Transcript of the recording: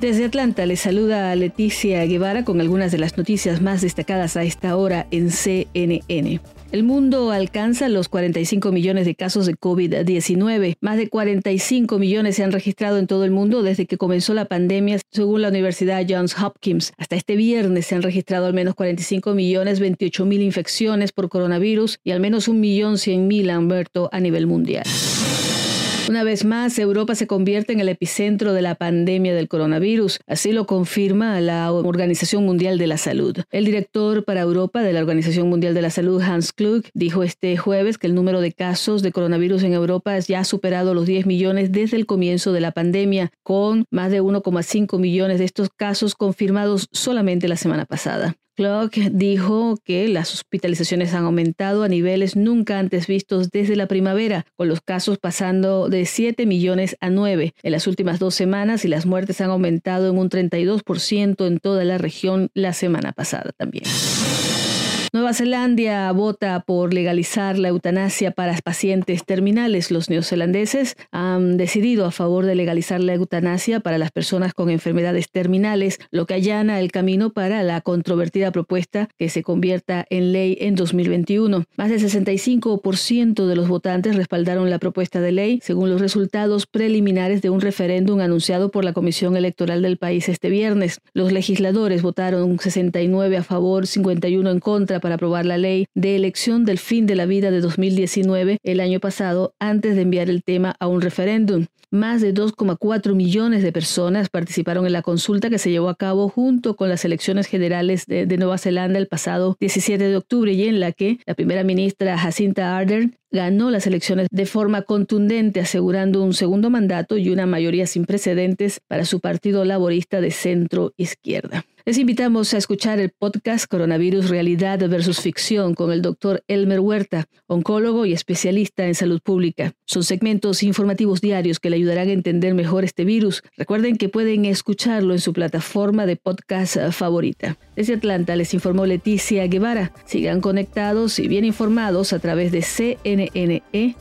Desde Atlanta les saluda a Leticia Guevara con algunas de las noticias más destacadas a esta hora en CNN. El mundo alcanza los 45 millones de casos de COVID-19. Más de 45 millones se han registrado en todo el mundo desde que comenzó la pandemia, según la Universidad Johns Hopkins. Hasta este viernes se han registrado al menos 45 millones 28 mil infecciones por coronavirus y al menos un millón 100 mil han muerto a nivel mundial. Una vez más, Europa se convierte en el epicentro de la pandemia del coronavirus. Así lo confirma la Organización Mundial de la Salud. El director para Europa de la Organización Mundial de la Salud, Hans Klug, dijo este jueves que el número de casos de coronavirus en Europa ya ha superado los 10 millones desde el comienzo de la pandemia, con más de 1,5 millones de estos casos confirmados solamente la semana pasada. Clark dijo que las hospitalizaciones han aumentado a niveles nunca antes vistos desde la primavera, con los casos pasando de 7 millones a 9 en las últimas dos semanas y las muertes han aumentado en un 32% en toda la región la semana pasada también. Nueva Zelanda vota por legalizar la eutanasia para pacientes terminales. Los neozelandeses han decidido a favor de legalizar la eutanasia para las personas con enfermedades terminales, lo que allana el camino para la controvertida propuesta que se convierta en ley en 2021. Más del 65% de los votantes respaldaron la propuesta de ley, según los resultados preliminares de un referéndum anunciado por la Comisión Electoral del país este viernes. Los legisladores votaron 69 a favor, 51 en contra para aprobar la ley de elección del fin de la vida de 2019 el año pasado antes de enviar el tema a un referéndum. Más de 2,4 millones de personas participaron en la consulta que se llevó a cabo junto con las elecciones generales de, Nueva Zelanda el pasado 17 de octubre y en la que la primera ministra Jacinta Ardern ganó las elecciones de forma contundente, asegurando un segundo mandato y una mayoría sin precedentes para su partido laborista de centro izquierda. Les invitamos a escuchar el podcast Coronavirus Realidad versus Ficción con el doctor Elmer Huerta, oncólogo y especialista en salud pública. Son segmentos informativos diarios que le ayudarán a entender mejor este virus. Recuerden que pueden escucharlo en su plataforma de podcast favorita. Desde Atlanta les informó Leticia Guevara. Sigan conectados y bien informados a través de cnne.com.